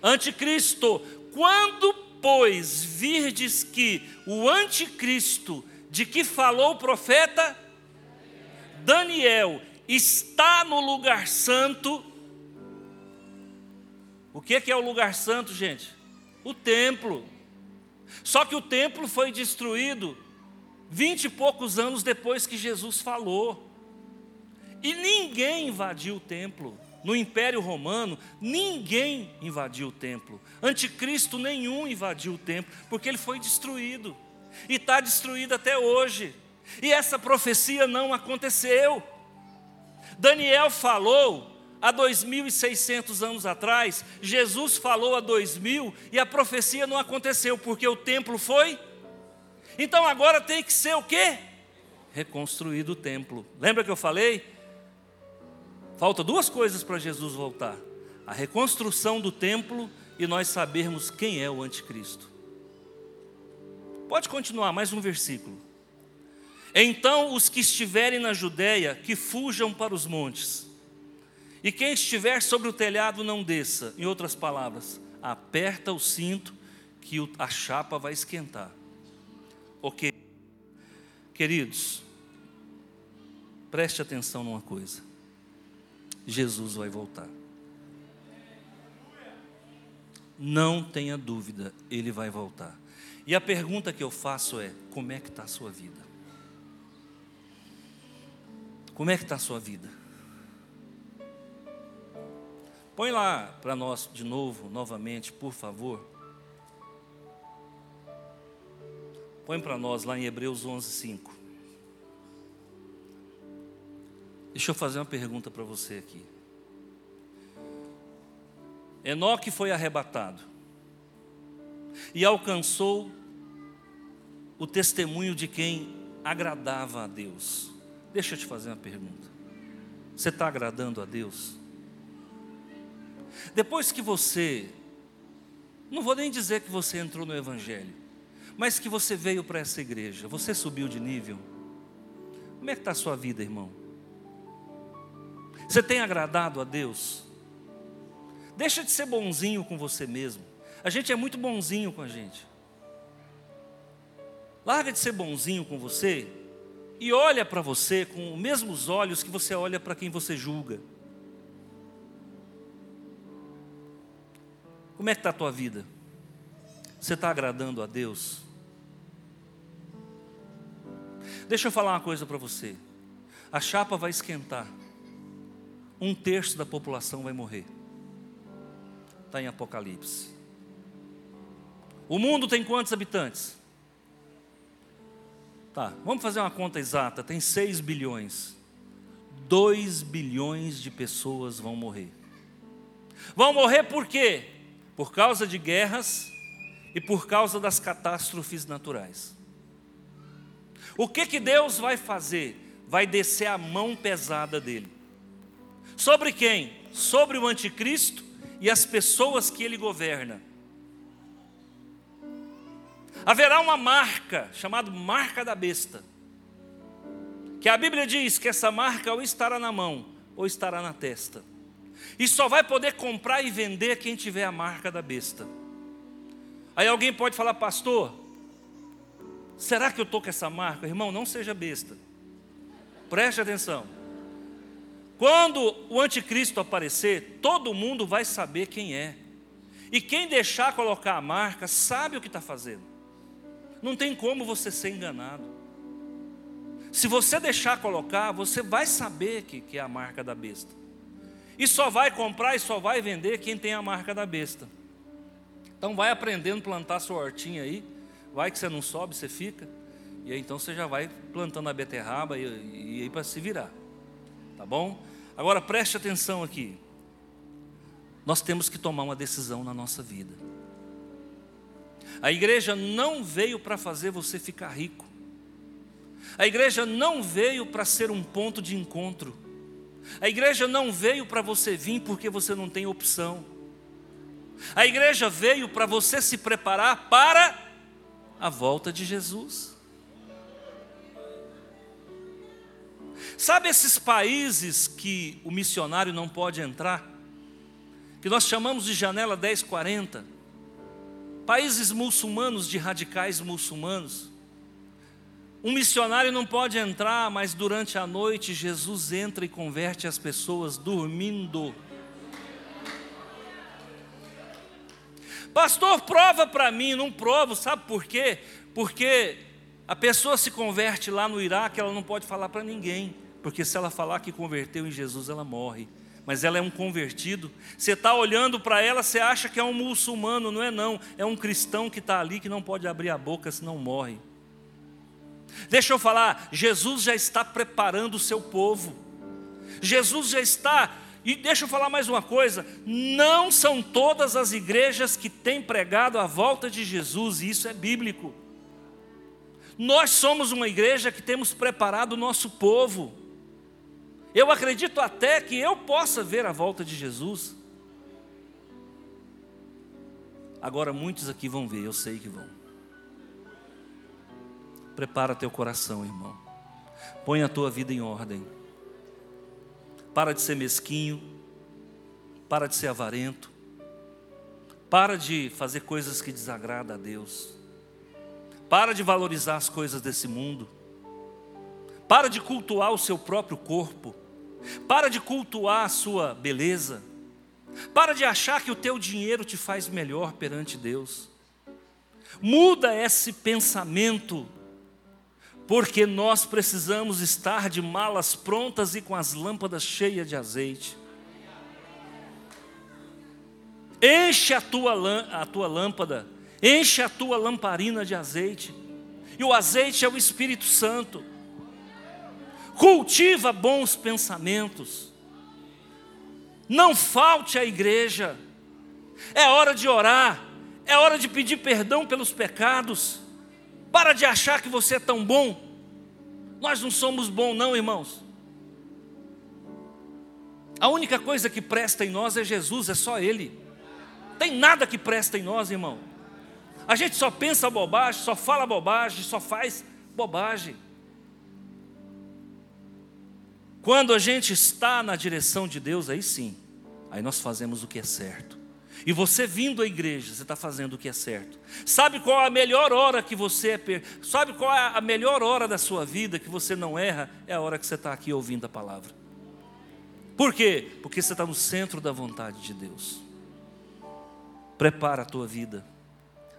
[SPEAKER 1] Anticristo. Quando, pois, virdes que o anticristo, de que falou o profeta? Daniel, está no lugar santo. O que é o lugar santo, gente? O templo. Só que o templo foi destruído vinte e poucos anos depois que Jesus falou. E ninguém invadiu o templo. No Império Romano, ninguém invadiu o templo. Anticristo nenhum invadiu o templo, porque ele foi destruído. E está destruído até hoje. E essa profecia não aconteceu. Daniel falou há 2.600 anos atrás, Jesus falou há 2.000 e a profecia não aconteceu, porque o templo foi. Então agora tem que ser o quê? Reconstruído o templo. Lembra que eu falei? Falta duas coisas para Jesus voltar: a reconstrução do templo e nós sabermos quem é o anticristo. Pode continuar, mais um versículo. Então os que estiverem na Judéia, que fujam para os montes. E quem estiver sobre o telhado não desça. Em outras palavras, aperta o cinto que a chapa vai esquentar. Ok. Queridos, preste atenção numa coisa. Jesus vai voltar. Não tenha dúvida, ele vai voltar. E a pergunta que eu faço é: como é que está a sua vida? Como é que está a sua vida? Põe lá para nós de novo, novamente, por favor. Põe para nós lá em Hebreus 11, 5. Deixa eu fazer uma pergunta para você aqui. Enoque foi arrebatado e alcançou o testemunho de quem agradava a Deus. Deixa eu te fazer uma pergunta. Você está agradando a Deus? Depois que você, não vou nem dizer que você entrou no Evangelho, mas que você veio para essa igreja, você subiu de nível. Como é que está a sua vida, irmão? Você tem agradado a Deus? Deixa de ser bonzinho com você mesmo. A gente é muito bonzinho com a gente. Larga de ser bonzinho com você e olha para você com os mesmos olhos que você olha para quem você julga. Como é que está a tua vida? Você está agradando a Deus? Deixa eu falar uma coisa para você. A chapa vai esquentar um terço da população vai morrer. Está em Apocalipse. O mundo tem quantos habitantes? Tá, vamos fazer uma conta exata. Tem 6 bilhões. 2 bilhões de pessoas vão morrer. Vão morrer por quê? Por causa de guerras e por causa das catástrofes naturais. O que que Deus vai fazer? Vai descer a mão pesada dele. Sobre quem? Sobre o anticristo e as pessoas que ele governa. Haverá uma marca, chamada marca da besta. Que a Bíblia diz que essa marca ou estará na mão ou estará na testa. E só vai poder comprar e vender quem tiver a marca da besta. Aí alguém pode falar, pastor, será que eu estou com essa marca? Irmão, não seja besta. Preste atenção. Quando o anticristo aparecer, todo mundo vai saber quem é. E quem deixar colocar a marca sabe o que está fazendo. Não tem como você ser enganado. Se você deixar colocar, você vai saber que, que é a marca da besta. E só vai comprar e só vai vender quem tem a marca da besta. Então vai aprendendo a plantar sua hortinha aí. Vai que você não sobe, você fica. E aí então você já vai plantando a beterraba e, e aí para se virar. Tá bom? Agora preste atenção aqui. Nós temos que tomar uma decisão na nossa vida. A igreja não veio para fazer você ficar rico. A igreja não veio para ser um ponto de encontro. A igreja não veio para você vir porque você não tem opção. A igreja veio para você se preparar para a volta de Jesus. Sabe esses países que o missionário não pode entrar? Que nós chamamos de janela 1040. Países muçulmanos de radicais muçulmanos. Um missionário não pode entrar, mas durante a noite Jesus entra e converte as pessoas dormindo. Pastor, prova para mim, não provo, sabe por quê? Porque a pessoa se converte lá no Iraque, ela não pode falar para ninguém, porque se ela falar que converteu em Jesus, ela morre. Mas ela é um convertido. Você está olhando para ela, você acha que é um muçulmano, não é não. É um cristão que está ali que não pode abrir a boca, senão morre. Deixa eu falar, Jesus já está preparando o seu povo. Jesus já está e deixa eu falar mais uma coisa: não são todas as igrejas que têm pregado a volta de Jesus, e isso é bíblico. Nós somos uma igreja que temos preparado o nosso povo. Eu acredito até que eu possa ver a volta de Jesus. Agora muitos aqui vão ver, eu sei que vão. Prepara teu coração, irmão. Põe a tua vida em ordem. Para de ser mesquinho. Para de ser avarento. Para de fazer coisas que desagradam a Deus. Para de valorizar as coisas desse mundo. Para de cultuar o seu próprio corpo. Para de cultuar a sua beleza. Para de achar que o teu dinheiro te faz melhor perante Deus. Muda esse pensamento porque nós precisamos estar de malas prontas e com as lâmpadas cheias de azeite. Enche a tua, a tua lâmpada, enche a tua lamparina de azeite, e o azeite é o Espírito Santo. Cultiva bons pensamentos, não falte à igreja, é hora de orar, é hora de pedir perdão pelos pecados para de achar que você é tão bom. Nós não somos bons, não, irmãos. A única coisa que presta em nós é Jesus, é só Ele. Tem nada que presta em nós, irmão. A gente só pensa bobagem, só fala bobagem, só faz bobagem. Quando a gente está na direção de Deus, aí sim, aí nós fazemos o que é certo. E você vindo à igreja, você está fazendo o que é certo. Sabe qual é a melhor hora que você é. Per... Sabe qual é a melhor hora da sua vida que você não erra? É a hora que você está aqui ouvindo a palavra. Por quê? Porque você está no centro da vontade de Deus. Prepara a tua vida.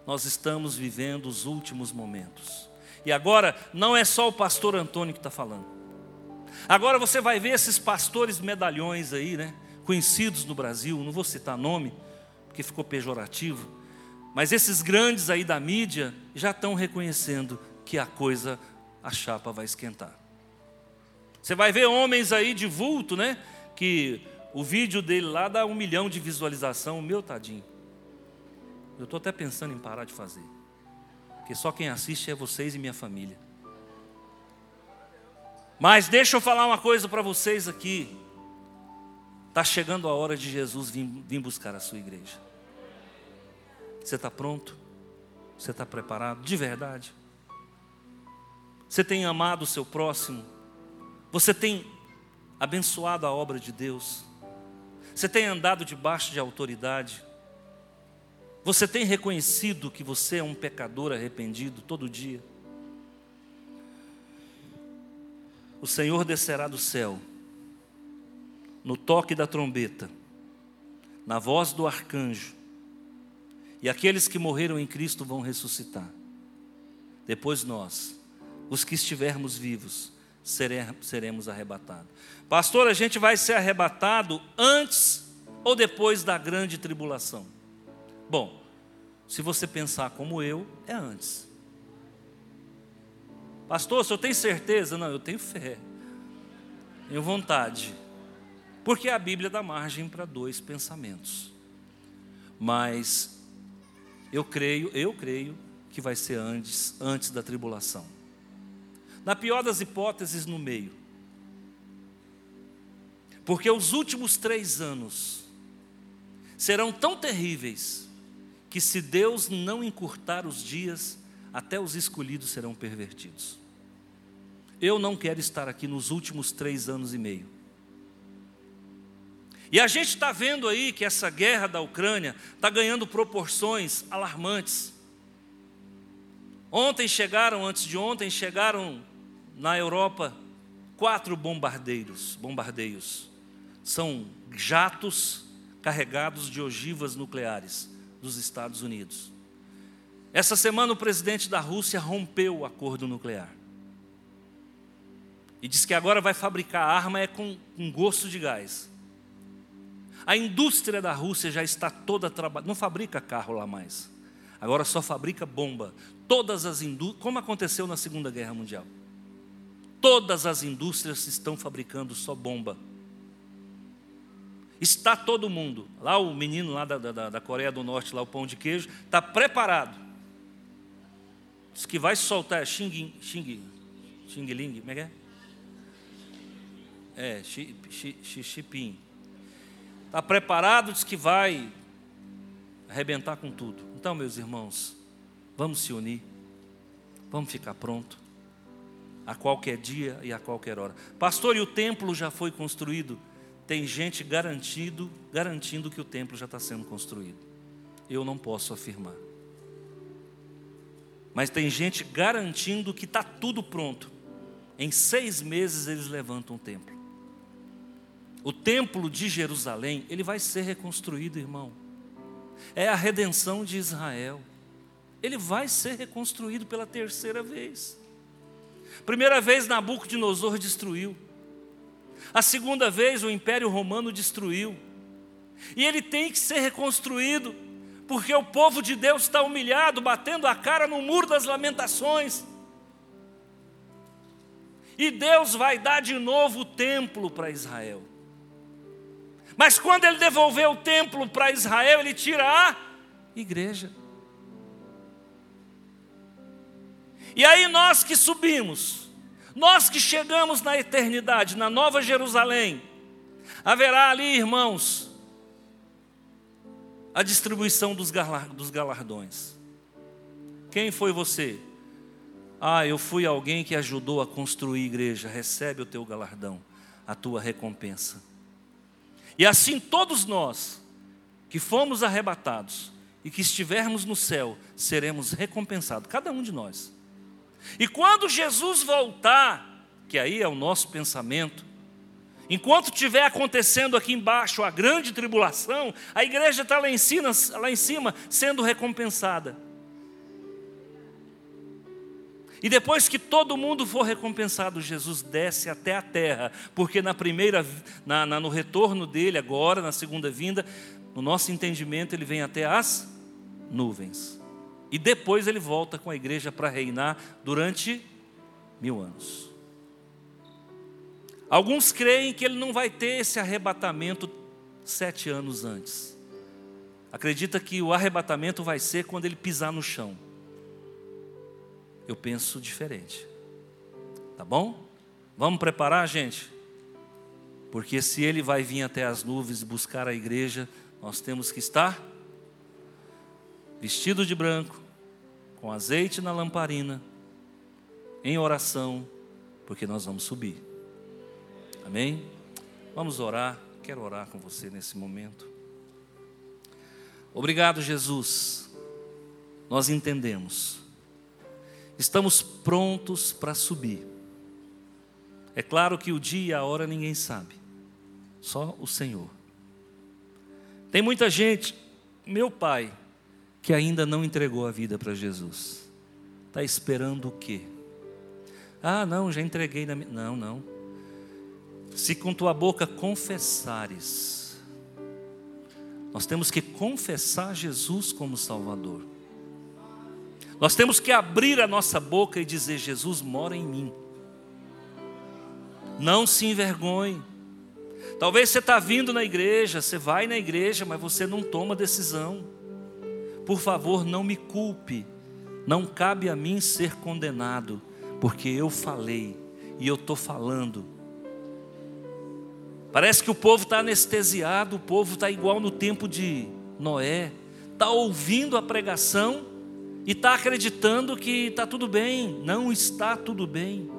[SPEAKER 1] Nós estamos vivendo os últimos momentos. E agora, não é só o pastor Antônio que está falando. Agora você vai ver esses pastores medalhões aí, né? Conhecidos no Brasil, não vou citar nome porque ficou pejorativo, mas esses grandes aí da mídia já estão reconhecendo que a coisa, a chapa vai esquentar. Você vai ver homens aí de vulto, né? Que o vídeo dele lá dá um milhão de visualização, meu tadinho. Eu estou até pensando em parar de fazer. Porque só quem assiste é vocês e minha família. Mas deixa eu falar uma coisa para vocês aqui. Está chegando a hora de Jesus vir, vir buscar a sua igreja. Você está pronto? Você está preparado de verdade? Você tem amado o seu próximo? Você tem abençoado a obra de Deus? Você tem andado debaixo de autoridade? Você tem reconhecido que você é um pecador arrependido todo dia? O Senhor descerá do céu, no toque da trombeta, na voz do arcanjo, e aqueles que morreram em Cristo vão ressuscitar. Depois nós, os que estivermos vivos, seremos arrebatados. Pastor, a gente vai ser arrebatado antes ou depois da grande tribulação? Bom, se você pensar como eu, é antes. Pastor, se eu tenho certeza? Não, eu tenho fé. Tenho vontade. Porque a Bíblia dá margem para dois pensamentos. Mas eu creio, eu creio que vai ser antes, antes da tribulação. Na pior das hipóteses, no meio. Porque os últimos três anos serão tão terríveis que, se Deus não encurtar os dias, até os escolhidos serão pervertidos. Eu não quero estar aqui nos últimos três anos e meio. E a gente está vendo aí que essa guerra da Ucrânia está ganhando proporções alarmantes. Ontem chegaram, antes de ontem, chegaram na Europa quatro bombardeiros, bombardeios. São jatos carregados de ogivas nucleares dos Estados Unidos. Essa semana o presidente da Rússia rompeu o acordo nuclear. E diz que agora vai fabricar arma é com, com gosto de gás. A indústria da Rússia já está toda trabalhando, não fabrica carro lá mais. Agora só fabrica bomba. Todas as indústrias, como aconteceu na Segunda Guerra Mundial. Todas as indústrias estão fabricando só bomba. Está todo mundo. Lá o menino lá da, da, da Coreia do Norte, lá o pão de queijo, está preparado. Diz que vai soltar xing, xing, xing ling, como é que é? É, xipim. Está preparado, diz que vai arrebentar com tudo. Então, meus irmãos, vamos se unir, vamos ficar pronto a qualquer dia e a qualquer hora. Pastor, e o templo já foi construído? Tem gente garantido, garantindo que o templo já está sendo construído. Eu não posso afirmar. Mas tem gente garantindo que está tudo pronto. Em seis meses eles levantam o templo. O templo de Jerusalém, ele vai ser reconstruído, irmão. É a redenção de Israel. Ele vai ser reconstruído pela terceira vez. Primeira vez Nabucodonosor destruiu. A segunda vez o Império Romano destruiu. E ele tem que ser reconstruído, porque o povo de Deus está humilhado, batendo a cara no muro das lamentações. E Deus vai dar de novo o templo para Israel. Mas quando ele devolver o templo para Israel, ele tira a igreja. E aí nós que subimos, nós que chegamos na eternidade, na Nova Jerusalém, haverá ali, irmãos, a distribuição dos galardões. Quem foi você? Ah, eu fui alguém que ajudou a construir igreja. Recebe o teu galardão, a tua recompensa. E assim todos nós que fomos arrebatados e que estivermos no céu, seremos recompensados, cada um de nós. E quando Jesus voltar, que aí é o nosso pensamento, enquanto estiver acontecendo aqui embaixo a grande tribulação, a igreja está lá em cima, lá em cima sendo recompensada. E depois que todo mundo for recompensado, Jesus desce até a terra, porque na primeira, na, na, no retorno dele, agora, na segunda vinda, no nosso entendimento, ele vem até as nuvens. E depois ele volta com a igreja para reinar durante mil anos. Alguns creem que ele não vai ter esse arrebatamento sete anos antes. Acredita que o arrebatamento vai ser quando ele pisar no chão. Eu penso diferente. Tá bom? Vamos preparar, gente? Porque se ele vai vir até as nuvens buscar a igreja, nós temos que estar vestido de branco, com azeite na lamparina, em oração, porque nós vamos subir. Amém? Vamos orar. Quero orar com você nesse momento. Obrigado, Jesus. Nós entendemos. Estamos prontos para subir. É claro que o dia e a hora ninguém sabe, só o Senhor. Tem muita gente, meu pai, que ainda não entregou a vida para Jesus. Está esperando o quê? Ah, não, já entreguei na. Não, não. Se com tua boca confessares, nós temos que confessar Jesus como Salvador. Nós temos que abrir a nossa boca e dizer: Jesus mora em mim. Não se envergonhe. Talvez você está vindo na igreja, você vai na igreja, mas você não toma decisão. Por favor, não me culpe. Não cabe a mim ser condenado, porque eu falei e eu estou falando. Parece que o povo está anestesiado, o povo está igual no tempo de Noé, está ouvindo a pregação e está acreditando que está tudo bem. Não está tudo bem.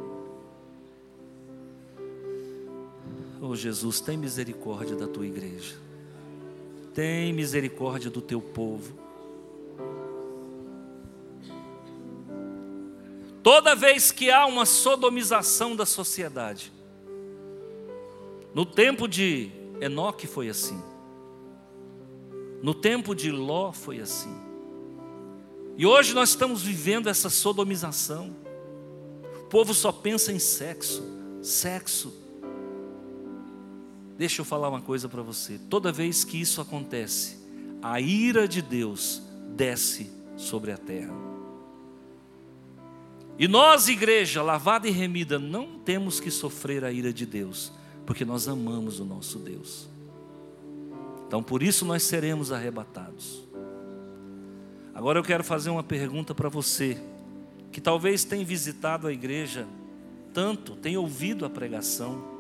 [SPEAKER 1] Oh Jesus, tem misericórdia da tua igreja. Tem misericórdia do teu povo. Toda vez que há uma sodomização da sociedade, no tempo de Enoque foi assim, no tempo de Ló foi assim, e hoje nós estamos vivendo essa sodomização. O povo só pensa em sexo, sexo, Deixa eu falar uma coisa para você. Toda vez que isso acontece, a ira de Deus desce sobre a terra. E nós, igreja lavada e remida, não temos que sofrer a ira de Deus, porque nós amamos o nosso Deus. Então, por isso nós seremos arrebatados. Agora eu quero fazer uma pergunta para você, que talvez tenha visitado a igreja tanto, tenha ouvido a pregação,